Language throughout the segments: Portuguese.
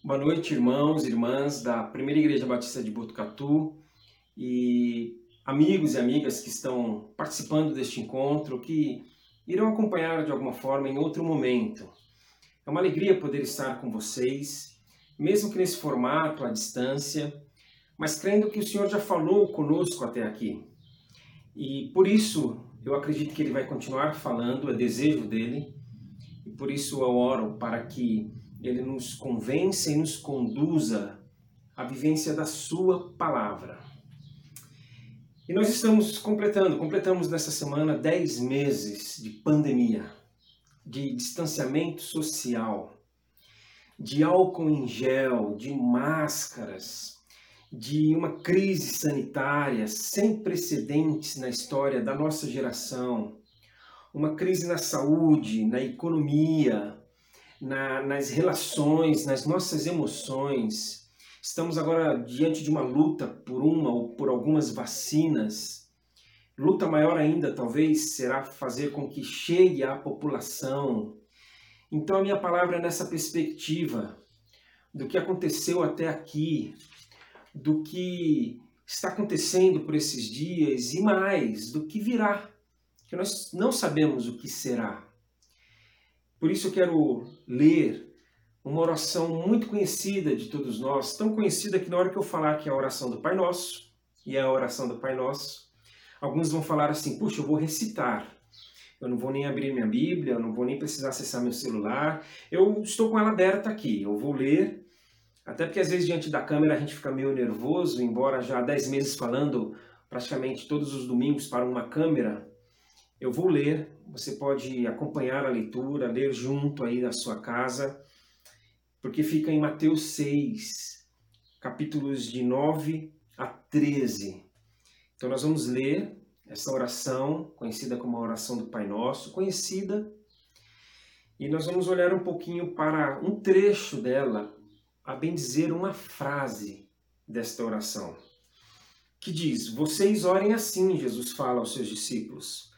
Boa noite, irmãos e irmãs da Primeira Igreja Batista de Botucatu e amigos e amigas que estão participando deste encontro, que irão acompanhar de alguma forma em outro momento. É uma alegria poder estar com vocês, mesmo que nesse formato, à distância, mas crendo que o Senhor já falou conosco até aqui. E por isso eu acredito que Ele vai continuar falando, é desejo dele, e por isso eu oro para que Ele nos convença e nos conduza à vivência da Sua palavra. E nós estamos completando, completamos nessa semana 10 meses de pandemia, de distanciamento social, de álcool em gel, de máscaras, de uma crise sanitária sem precedentes na história da nossa geração, uma crise na saúde, na economia, na, nas relações, nas nossas emoções. Estamos agora diante de uma luta por uma ou por algumas vacinas. Luta maior ainda, talvez, será fazer com que chegue à população. Então, a minha palavra é nessa perspectiva do que aconteceu até aqui, do que está acontecendo por esses dias e mais do que virá, que nós não sabemos o que será. Por isso eu quero ler uma oração muito conhecida de todos nós, tão conhecida que na hora que eu falar que é a oração do Pai Nosso, e é a oração do Pai Nosso, alguns vão falar assim: puxa, eu vou recitar. Eu não vou nem abrir minha Bíblia, eu não vou nem precisar acessar meu celular. Eu estou com ela aberta aqui. Eu vou ler até porque às vezes diante da câmera a gente fica meio nervoso, embora já há 10 meses falando praticamente todos os domingos para uma câmera. Eu vou ler, você pode acompanhar a leitura, ler junto aí na sua casa, porque fica em Mateus 6, capítulos de 9 a 13. Então nós vamos ler essa oração, conhecida como a oração do Pai Nosso, conhecida, e nós vamos olhar um pouquinho para um trecho dela, a bendizer uma frase desta oração, que diz: Vocês orem assim, Jesus fala aos seus discípulos.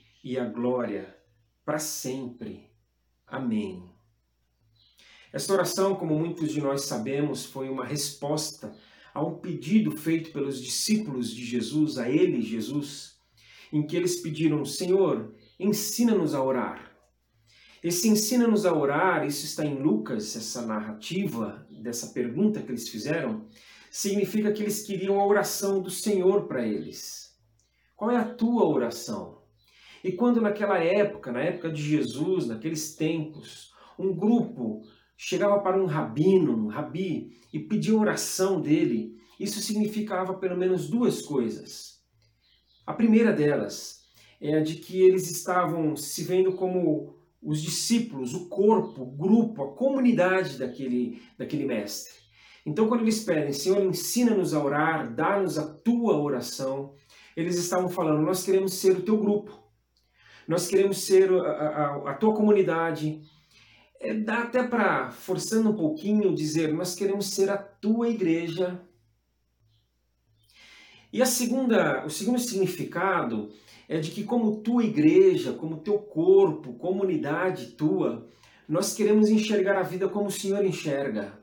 e a glória para sempre. Amém. Esta oração, como muitos de nós sabemos, foi uma resposta a um pedido feito pelos discípulos de Jesus, a ele, Jesus, em que eles pediram: Senhor, ensina-nos a orar. Esse ensina-nos a orar, isso está em Lucas, essa narrativa dessa pergunta que eles fizeram, significa que eles queriam a oração do Senhor para eles. Qual é a tua oração? E quando naquela época, na época de Jesus, naqueles tempos, um grupo chegava para um rabino, um rabi, e pedia oração dele, isso significava pelo menos duas coisas. A primeira delas é a de que eles estavam se vendo como os discípulos, o corpo, o grupo, a comunidade daquele, daquele mestre. Então, quando eles pedem, Senhor, ensina-nos a orar, dá-nos a tua oração, eles estavam falando, nós queremos ser o teu grupo, nós queremos ser a, a, a tua comunidade. É, dá até para, forçando um pouquinho, dizer, nós queremos ser a tua igreja. E a segunda, o segundo significado é de que, como tua igreja, como teu corpo, comunidade tua, nós queremos enxergar a vida como o Senhor enxerga.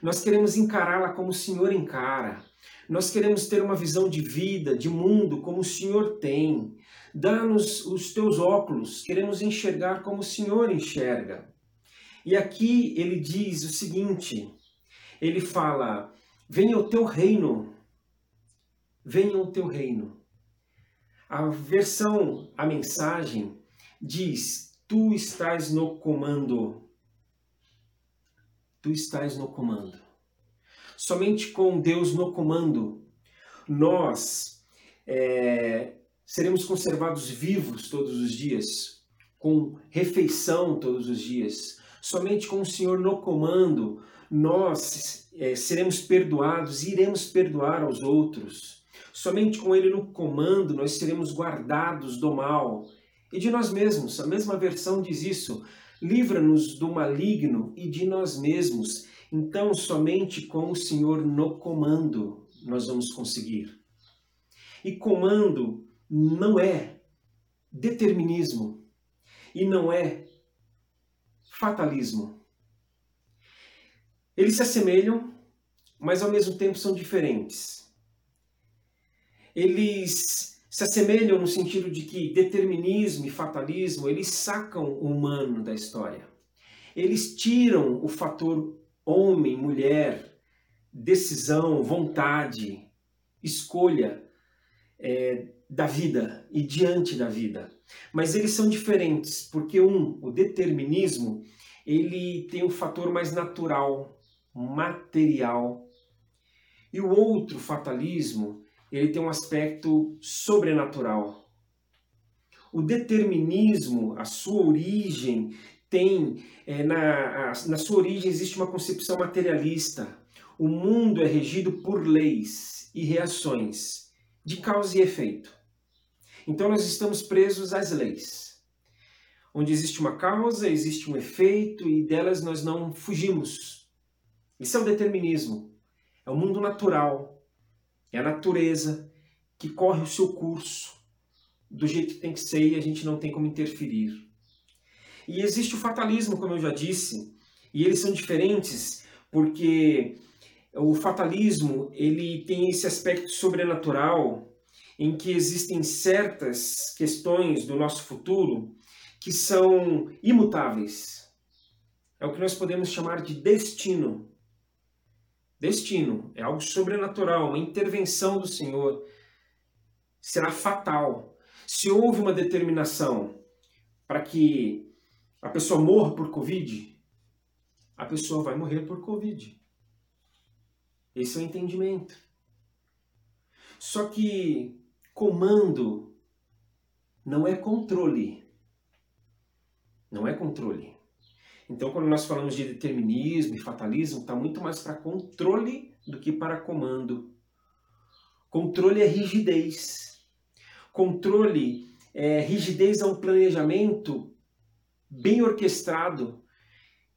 Nós queremos encará-la como o Senhor encara. Nós queremos ter uma visão de vida, de mundo, como o Senhor tem. Dá-nos os teus óculos, queremos enxergar como o Senhor enxerga. E aqui ele diz o seguinte: ele fala, venha o teu reino, venha o teu reino. A versão, a mensagem, diz: Tu estás no comando. Tu estás no comando. Somente com Deus no comando, nós é, seremos conservados vivos todos os dias, com refeição todos os dias. Somente com o Senhor no comando, nós é, seremos perdoados, iremos perdoar aos outros. Somente com Ele no comando nós seremos guardados do mal e de nós mesmos. A mesma versão diz isso. Livra-nos do maligno e de nós mesmos. Então, somente com o Senhor no comando nós vamos conseguir. E comando não é determinismo e não é fatalismo. Eles se assemelham, mas ao mesmo tempo são diferentes. Eles se assemelham no sentido de que determinismo e fatalismo, eles sacam o humano da história. Eles tiram o fator homem, mulher, decisão, vontade, escolha é, da vida e diante da vida. Mas eles são diferentes, porque um, o determinismo, ele tem um fator mais natural, material. E o outro, fatalismo, ele tem um aspecto sobrenatural. O determinismo, a sua origem, tem, é, na, a, na sua origem existe uma concepção materialista. O mundo é regido por leis e reações, de causa e efeito. Então nós estamos presos às leis. Onde existe uma causa, existe um efeito e delas nós não fugimos. Isso é o determinismo. É o mundo natural, é a natureza que corre o seu curso do jeito que tem que ser e a gente não tem como interferir. E existe o fatalismo, como eu já disse, e eles são diferentes porque o fatalismo ele tem esse aspecto sobrenatural em que existem certas questões do nosso futuro que são imutáveis. É o que nós podemos chamar de destino. Destino é algo sobrenatural, uma intervenção do Senhor. Será fatal. Se houve uma determinação para que a pessoa morra por Covid, a pessoa vai morrer por Covid. Esse é o entendimento. Só que comando não é controle. Não é controle. Então, quando nós falamos de determinismo e fatalismo, está muito mais para controle do que para comando. Controle é rigidez. Controle é rigidez a um planejamento bem orquestrado,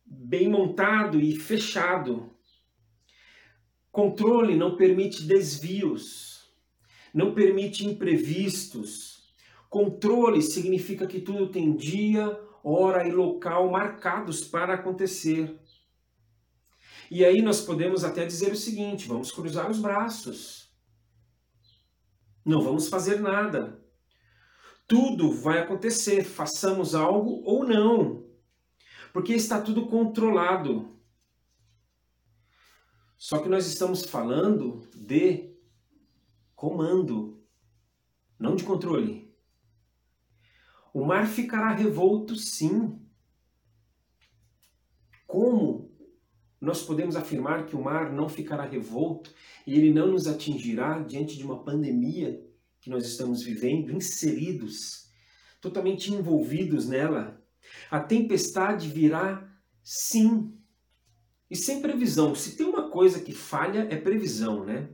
bem montado e fechado. Controle não permite desvios, não permite imprevistos. Controle significa que tudo tem dia, hora e local marcados para acontecer. E aí nós podemos até dizer o seguinte: vamos cruzar os braços. Não vamos fazer nada. Tudo vai acontecer, façamos algo ou não. Porque está tudo controlado. Só que nós estamos falando de comando, não de controle. O mar ficará revolto, sim. Como nós podemos afirmar que o mar não ficará revolto e ele não nos atingirá diante de uma pandemia que nós estamos vivendo, inseridos, totalmente envolvidos nela? A tempestade virá, sim. E sem previsão. Se tem uma coisa que falha, é previsão, né?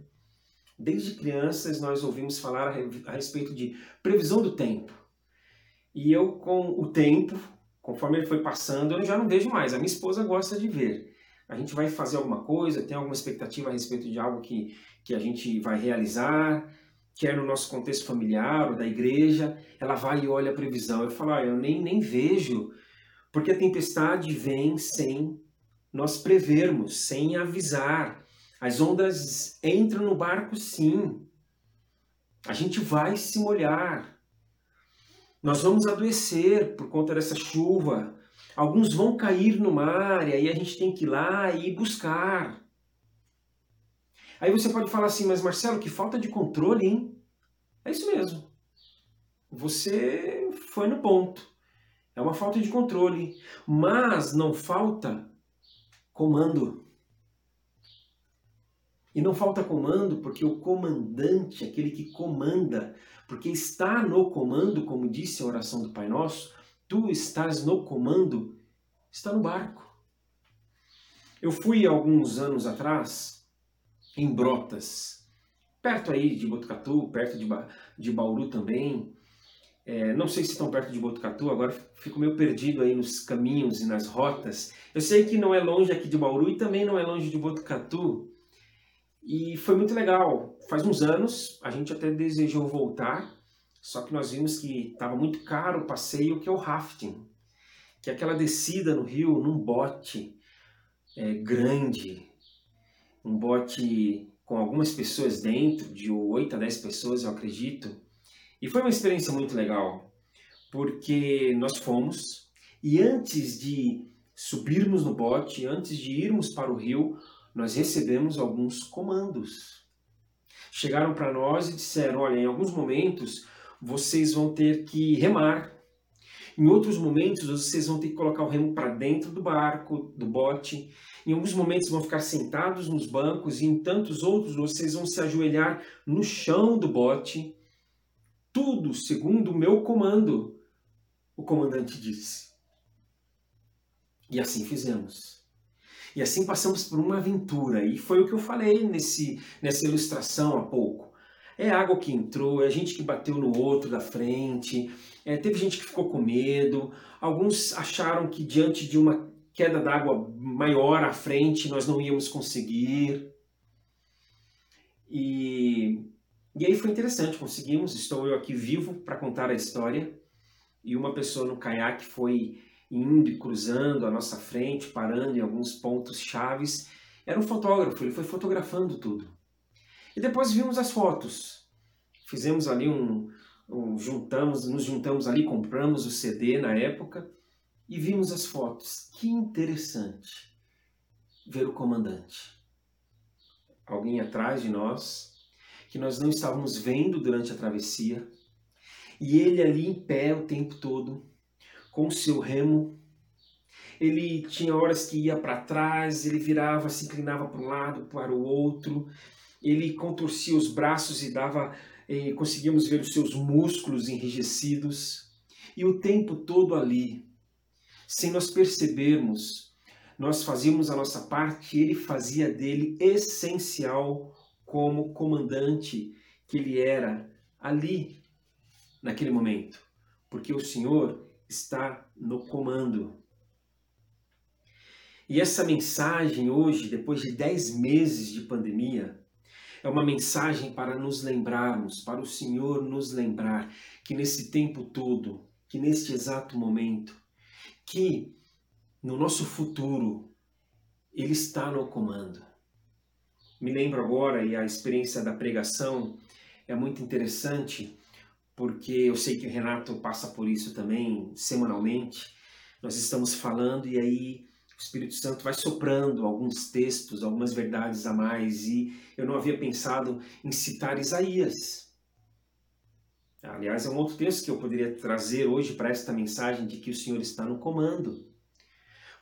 Desde crianças nós ouvimos falar a respeito de previsão do tempo. E eu, com o tempo, conforme ele foi passando, eu já não vejo mais. A minha esposa gosta de ver. A gente vai fazer alguma coisa, tem alguma expectativa a respeito de algo que, que a gente vai realizar, quer no nosso contexto familiar ou da igreja, ela vai e olha a previsão. Eu falo, ah, eu nem, nem vejo, porque a tempestade vem sem nós prevermos, sem avisar. As ondas entram no barco sim. A gente vai se molhar. Nós vamos adoecer por conta dessa chuva. Alguns vão cair no mar e aí a gente tem que ir lá e buscar. Aí você pode falar assim, mas Marcelo, que falta de controle, hein? É isso mesmo. Você foi no ponto. É uma falta de controle. Mas não falta comando. E não falta comando porque o comandante, aquele que comanda, porque está no comando, como disse a oração do Pai Nosso, tu estás no comando, está no barco. Eu fui alguns anos atrás em Brotas, perto aí de Botucatu, perto de, ba de Bauru também. É, não sei se estão perto de Botucatu, agora fico meio perdido aí nos caminhos e nas rotas. Eu sei que não é longe aqui de Bauru e também não é longe de Botucatu. E foi muito legal. Faz uns anos a gente até desejou voltar, só que nós vimos que estava muito caro o passeio que é o rafting, que é aquela descida no rio num bote é, grande, um bote com algumas pessoas dentro, de 8 a 10 pessoas, eu acredito. E foi uma experiência muito legal, porque nós fomos e antes de subirmos no bote, antes de irmos para o rio, nós recebemos alguns comandos. Chegaram para nós e disseram: olha, em alguns momentos vocês vão ter que remar. Em outros momentos vocês vão ter que colocar o remo para dentro do barco, do bote. Em alguns momentos vão ficar sentados nos bancos e em tantos outros vocês vão se ajoelhar no chão do bote. Tudo segundo o meu comando, o comandante disse. E assim fizemos. E assim passamos por uma aventura. E foi o que eu falei nesse, nessa ilustração há pouco. É água que entrou, é gente que bateu no outro da frente, é, teve gente que ficou com medo, alguns acharam que diante de uma queda d'água maior à frente nós não íamos conseguir. E, e aí foi interessante, conseguimos, estou eu aqui vivo para contar a história. E uma pessoa no caiaque foi indo e cruzando à nossa frente, parando em alguns pontos chaves. Era um fotógrafo, ele foi fotografando tudo. E depois vimos as fotos. Fizemos ali um, um juntamos, nos juntamos ali, compramos o CD na época e vimos as fotos. Que interessante ver o comandante. Alguém atrás de nós, que nós não estávamos vendo durante a travessia, e ele ali em pé o tempo todo, com o seu remo. Ele tinha horas que ia para trás, ele virava, se inclinava para um lado, para o outro. Ele contorcia os braços e dava, eh, conseguíamos ver os seus músculos enrijecidos. E o tempo todo ali, sem nós percebermos, nós fazíamos a nossa parte ele fazia dele essencial como comandante que ele era ali, naquele momento. Porque o Senhor está no comando. E essa mensagem hoje, depois de 10 meses de pandemia, é uma mensagem para nos lembrarmos, para o Senhor nos lembrar que nesse tempo todo, que neste exato momento, que no nosso futuro Ele está no comando. Me lembro agora, e a experiência da pregação é muito interessante, porque eu sei que o Renato passa por isso também semanalmente. Nós estamos falando e aí o Espírito Santo vai soprando alguns textos, algumas verdades a mais, e eu não havia pensado em citar Isaías. Aliás, é um outro texto que eu poderia trazer hoje para esta mensagem de que o Senhor está no comando.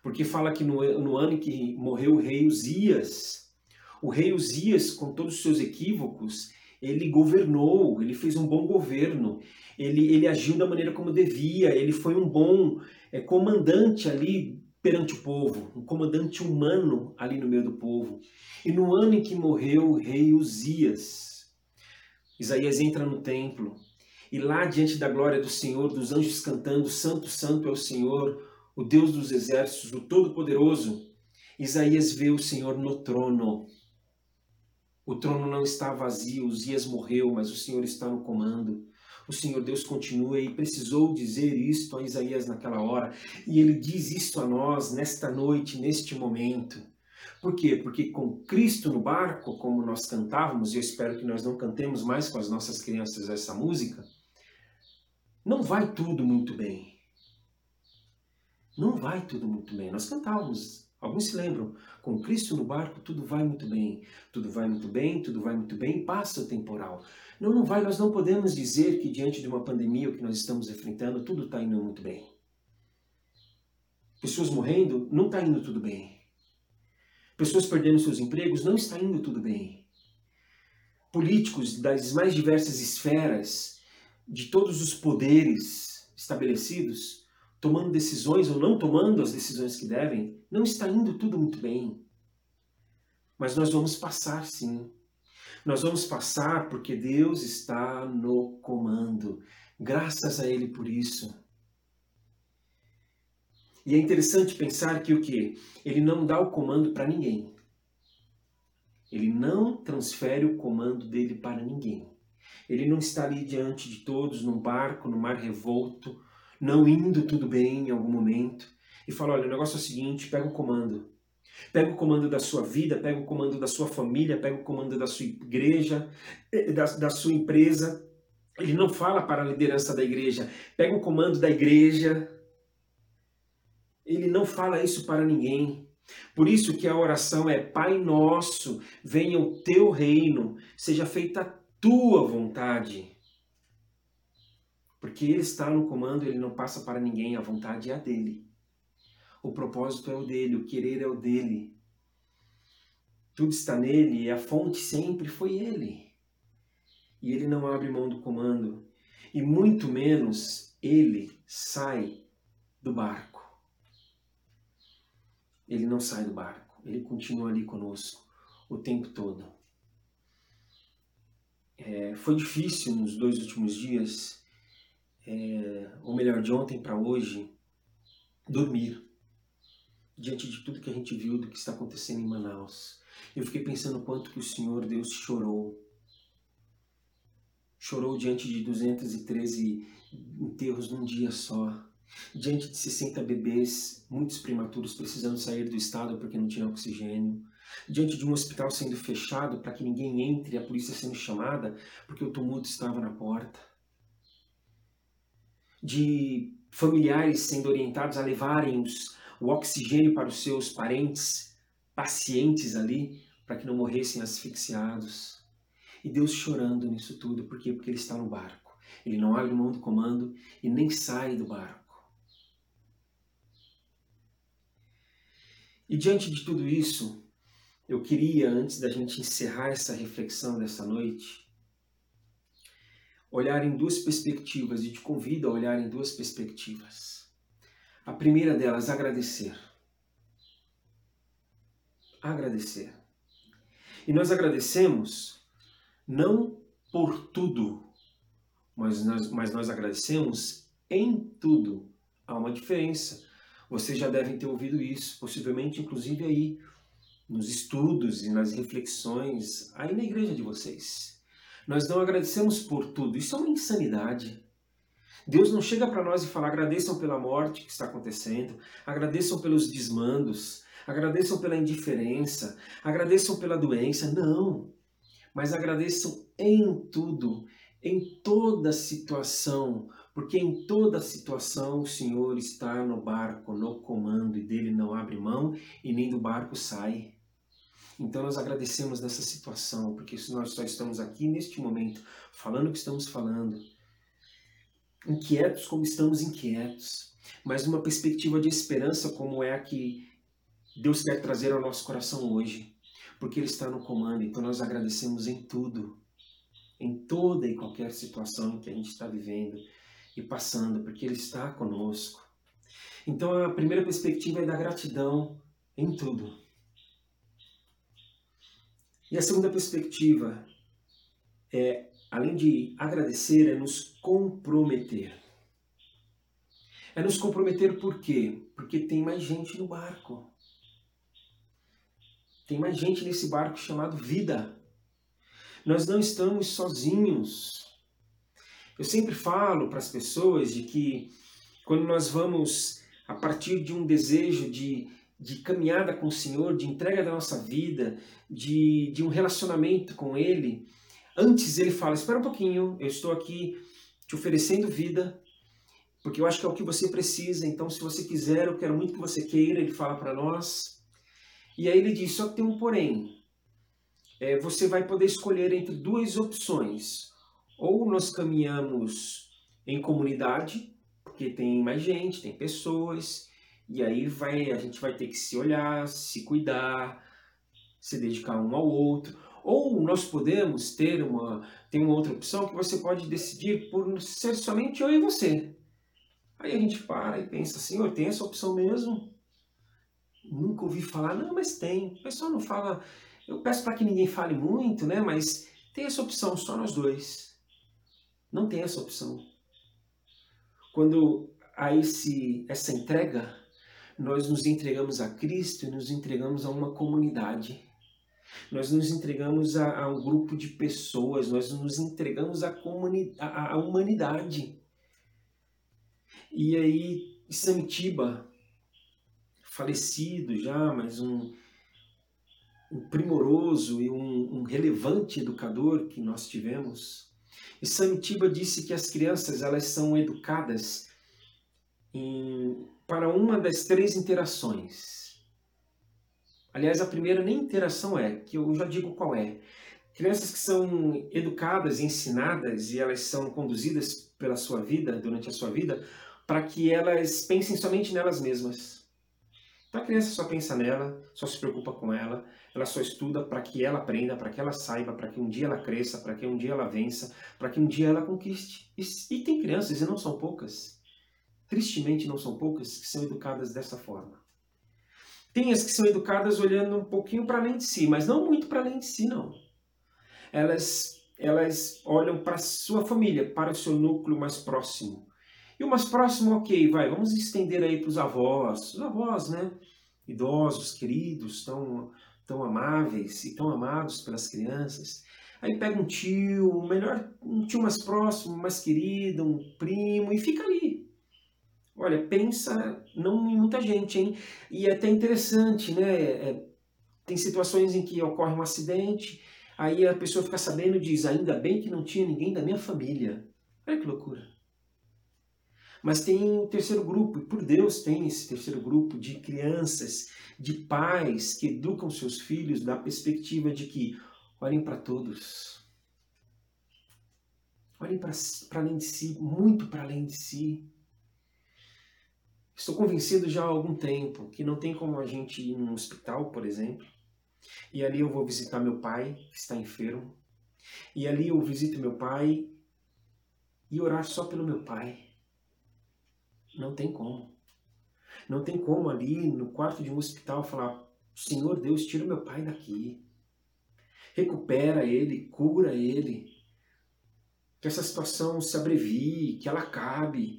Porque fala que no, no ano em que morreu o rei Uzias, o rei Uzias, com todos os seus equívocos, ele governou, ele fez um bom governo, ele, ele agiu da maneira como devia, ele foi um bom é, comandante ali perante o povo, um comandante humano ali no meio do povo. E no ano em que morreu o rei Uzias, Isaías entra no templo. E lá diante da glória do Senhor, dos anjos cantando: Santo, Santo é o Senhor, o Deus dos exércitos, o Todo-Poderoso, Isaías vê o Senhor no trono o trono não está vazio, Uzias morreu, mas o Senhor está no comando. O Senhor Deus continua e precisou dizer isto a Isaías naquela hora. E ele diz isto a nós nesta noite, neste momento. Por quê? Porque com Cristo no barco, como nós cantávamos, e eu espero que nós não cantemos mais com as nossas crianças essa música, não vai tudo muito bem. Não vai tudo muito bem. Nós cantávamos Alguns se lembram, com Cristo no barco tudo vai muito bem, tudo vai muito bem, tudo vai muito bem, passa o temporal. Não, não vai, nós não podemos dizer que diante de uma pandemia o que nós estamos enfrentando, tudo está indo muito bem. Pessoas morrendo, não está indo tudo bem. Pessoas perdendo seus empregos, não está indo tudo bem. Políticos das mais diversas esferas, de todos os poderes estabelecidos, tomando decisões ou não tomando as decisões que devem, não está indo tudo muito bem. Mas nós vamos passar sim. Nós vamos passar porque Deus está no comando. Graças a Ele por isso. E é interessante pensar que o que? Ele não dá o comando para ninguém. Ele não transfere o comando dele para ninguém. Ele não está ali diante de todos, num barco, no mar revolto, não indo tudo bem em algum momento, e fala: olha, o negócio é o seguinte, pega o comando. Pega o comando da sua vida, pega o comando da sua família, pega o comando da sua igreja, eh, da, da sua empresa. Ele não fala para a liderança da igreja, pega o comando da igreja. Ele não fala isso para ninguém. Por isso que a oração é Pai nosso, venha o teu reino, seja feita a tua vontade. Porque ele está no comando, ele não passa para ninguém, a vontade é a dele. O propósito é o dele, o querer é o dele. Tudo está nele e a fonte sempre foi ele. E ele não abre mão do comando. E muito menos ele sai do barco. Ele não sai do barco. Ele continua ali conosco o tempo todo. É, foi difícil nos dois últimos dias, é, ou melhor, de ontem para hoje, dormir diante de tudo que a gente viu do que está acontecendo em Manaus. Eu fiquei pensando quanto que o Senhor Deus chorou. Chorou diante de 213 enterros num dia só. Diante de 60 bebês, muitos prematuros precisando sair do estado porque não tinha oxigênio. Diante de um hospital sendo fechado para que ninguém entre, a polícia sendo chamada porque o tumulto estava na porta. De familiares sendo orientados a levarem os o oxigênio para os seus parentes, pacientes ali, para que não morressem asfixiados. E Deus chorando nisso tudo, por quê? Porque Ele está no barco. Ele não abre mão do comando e nem sai do barco. E diante de tudo isso, eu queria, antes da gente encerrar essa reflexão dessa noite, olhar em duas perspectivas e te convido a olhar em duas perspectivas. A primeira delas, agradecer. Agradecer. E nós agradecemos não por tudo, mas nós, mas nós agradecemos em tudo. Há uma diferença. Vocês já devem ter ouvido isso, possivelmente, inclusive aí nos estudos e nas reflexões aí na igreja de vocês. Nós não agradecemos por tudo. Isso é uma insanidade. Deus não chega para nós e fala: agradeçam pela morte que está acontecendo, agradeçam pelos desmandos, agradeçam pela indiferença, agradeçam pela doença. Não. Mas agradeçam em tudo, em toda situação, porque em toda situação o Senhor está no barco, no comando, e dele não abre mão e nem do barco sai. Então nós agradecemos nessa situação, porque nós só estamos aqui neste momento, falando o que estamos falando, inquietos como estamos inquietos, mas numa perspectiva de esperança como é a que Deus quer trazer ao nosso coração hoje, porque Ele está no comando, então nós agradecemos em tudo, em toda e qualquer situação que a gente está vivendo e passando, porque Ele está conosco. Então a primeira perspectiva é da gratidão em tudo. E a segunda perspectiva é além de agradecer, é nos comprometer. É nos comprometer por quê? Porque tem mais gente no barco. Tem mais gente nesse barco chamado vida. Nós não estamos sozinhos. Eu sempre falo para as pessoas de que quando nós vamos, a partir de um desejo de, de caminhada com o Senhor, de entrega da nossa vida, de, de um relacionamento com Ele, Antes ele fala: Espera um pouquinho, eu estou aqui te oferecendo vida, porque eu acho que é o que você precisa. Então, se você quiser, eu quero muito que você queira. Ele fala para nós. E aí ele diz: Só que tem um porém. É, você vai poder escolher entre duas opções. Ou nós caminhamos em comunidade, porque tem mais gente, tem pessoas, e aí vai, a gente vai ter que se olhar, se cuidar, se dedicar um ao outro ou nós podemos ter uma, tem uma outra opção que você pode decidir por ser somente eu e você. Aí a gente para e pensa, Senhor, tem essa opção mesmo? Nunca ouvi falar, não, mas tem. O pessoal não fala Eu peço para que ninguém fale muito, né? Mas tem essa opção, só nós dois. Não tem essa opção. Quando há esse, essa entrega, nós nos entregamos a Cristo e nos entregamos a uma comunidade. Nós nos entregamos a, a um grupo de pessoas, nós nos entregamos à, a, a humanidade. E aí, Samitiba, falecido já, mas um, um primoroso e um, um, relevante educador que nós tivemos. E Samitiba disse que as crianças elas são educadas em, para uma das três interações. Aliás, a primeira nem interação é, que eu já digo qual é. Crianças que são educadas, ensinadas e elas são conduzidas pela sua vida, durante a sua vida, para que elas pensem somente nelas mesmas. Então a criança só pensa nela, só se preocupa com ela, ela só estuda para que ela aprenda, para que ela saiba, para que um dia ela cresça, para que um dia ela vença, para que um dia ela conquiste. E, e tem crianças, e não são poucas, tristemente não são poucas, que são educadas dessa forma. Tem as que são educadas olhando um pouquinho para além de si, mas não muito para além de si, não. Elas, elas olham para sua família, para o seu núcleo mais próximo. E o mais próximo, ok, vai, vamos estender aí para os avós. Os avós, né? Idosos, queridos, tão, tão amáveis e tão amados pelas crianças. Aí pega um tio, melhor um tio mais próximo, mais querido, um primo, e fica ali. Olha, pensa não em muita gente, hein? E é até interessante, né? É, tem situações em que ocorre um acidente, aí a pessoa fica sabendo e diz, ainda bem que não tinha ninguém da minha família. Olha que loucura. Mas tem o terceiro grupo, e por Deus tem esse terceiro grupo de crianças, de pais que educam seus filhos da perspectiva de que olhem para todos. Olhem para além de si, muito para além de si. Estou convencido já há algum tempo que não tem como a gente ir num hospital, por exemplo, e ali eu vou visitar meu pai, que está enfermo, e ali eu visito meu pai e orar só pelo meu pai. Não tem como. Não tem como ali no quarto de um hospital falar: Senhor Deus, tira meu pai daqui. Recupera ele, cura ele. Que essa situação se abrevie, que ela acabe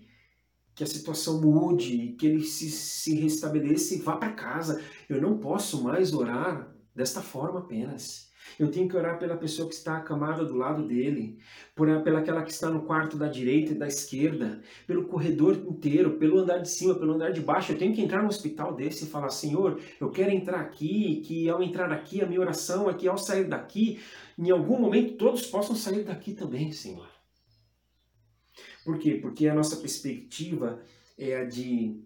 que a situação mude, que ele se, se restabeleça e vá para casa. Eu não posso mais orar desta forma apenas. Eu tenho que orar pela pessoa que está acamada do lado dele, por pelaquela que está no quarto da direita e da esquerda, pelo corredor inteiro, pelo andar de cima, pelo andar de baixo. Eu tenho que entrar no hospital desse e falar: Senhor, eu quero entrar aqui, que ao entrar aqui, a minha oração é que ao sair daqui, em algum momento todos possam sair daqui também, Senhor. Por quê? Porque a nossa perspectiva é a de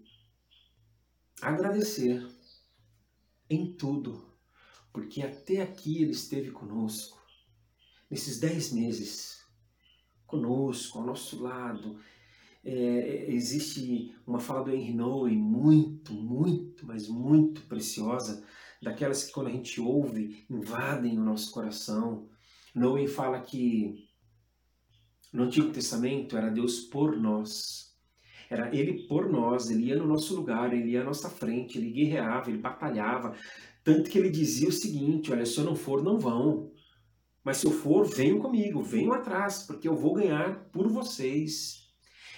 agradecer em tudo, porque até aqui Ele esteve conosco, nesses dez meses, conosco, ao nosso lado. É, existe uma fala do Henry Noe muito, muito, mas muito preciosa, daquelas que quando a gente ouve, invadem o nosso coração. Noe fala que no Antigo Testamento era Deus por nós. Era Ele por nós, Ele ia no nosso lugar, Ele ia à nossa frente, Ele guerreava, Ele batalhava. Tanto que Ele dizia o seguinte, olha, se eu não for, não vão. Mas se eu for, venham comigo, venham atrás, porque eu vou ganhar por vocês.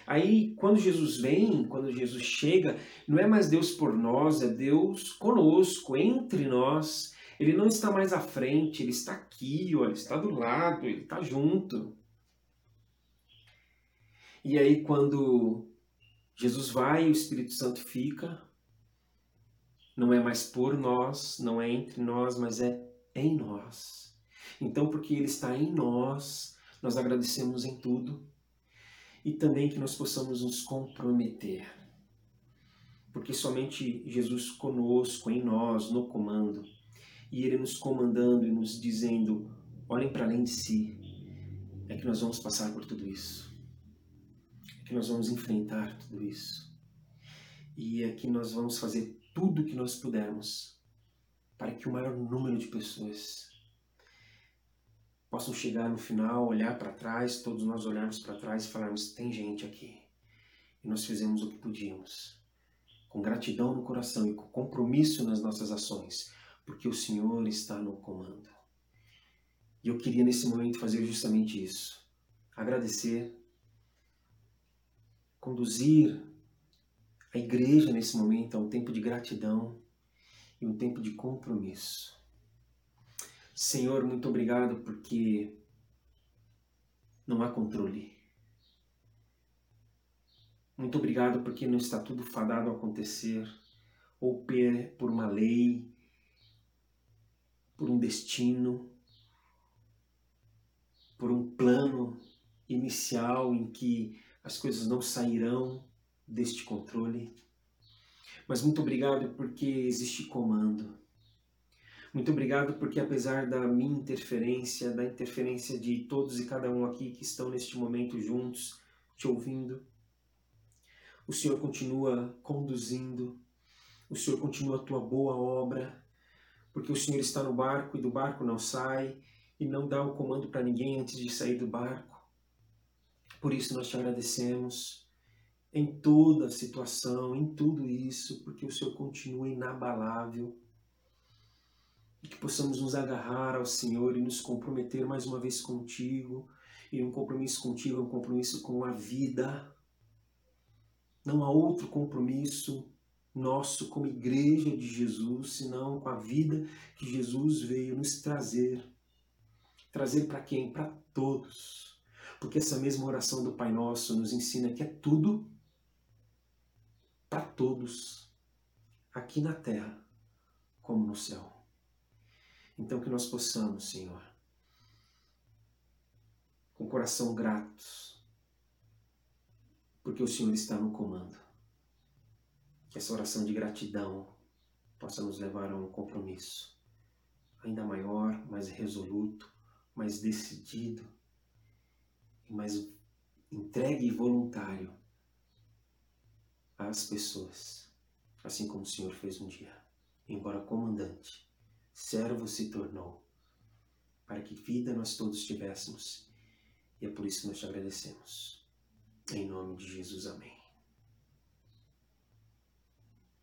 Aí, quando Jesus vem, quando Jesus chega, não é mais Deus por nós, é Deus conosco, entre nós. Ele não está mais à frente, ele está aqui, ó, ele está do lado, ele está junto. E aí, quando Jesus vai e o Espírito Santo fica, não é mais por nós, não é entre nós, mas é em nós. Então, porque Ele está em nós, nós agradecemos em tudo e também que nós possamos nos comprometer. Porque somente Jesus conosco, em nós, no comando, e Ele nos comandando e nos dizendo: olhem para além de si, é que nós vamos passar por tudo isso que nós vamos enfrentar tudo isso. E é que nós vamos fazer tudo o que nós pudermos para que o maior número de pessoas possam chegar no final, olhar para trás, todos nós olharmos para trás e falarmos: tem gente aqui. E nós fizemos o que podíamos, com gratidão no coração e com compromisso nas nossas ações, porque o Senhor está no comando. E eu queria nesse momento fazer justamente isso. Agradecer, conduzir a igreja nesse momento a um tempo de gratidão e um tempo de compromisso. Senhor, muito obrigado porque não há controle. Muito obrigado porque não está tudo fadado a acontecer, ou por uma lei, por um destino, por um plano inicial em que as coisas não sairão deste controle. Mas muito obrigado porque existe comando. Muito obrigado porque, apesar da minha interferência, da interferência de todos e cada um aqui que estão neste momento juntos, te ouvindo, o Senhor continua conduzindo, o Senhor continua a tua boa obra, porque o Senhor está no barco e do barco não sai e não dá o comando para ninguém antes de sair do barco. Por isso nós te agradecemos em toda a situação, em tudo isso, porque o Senhor continua inabalável e que possamos nos agarrar ao Senhor e nos comprometer mais uma vez contigo. E um compromisso contigo é um compromisso com a vida. Não há outro compromisso nosso como igreja de Jesus, senão com a vida que Jesus veio nos trazer. Trazer para quem? Para todos. Porque essa mesma oração do Pai Nosso nos ensina que é tudo para todos, aqui na terra como no céu. Então que nós possamos, Senhor, com coração gratos, porque o Senhor está no comando. Que essa oração de gratidão possa nos levar a um compromisso ainda maior, mais resoluto, mais decidido mais entregue e voluntário às pessoas, assim como o Senhor fez um dia, embora comandante servo se tornou, para que vida nós todos tivéssemos. E é por isso que nós te agradecemos. Em nome de Jesus, amém.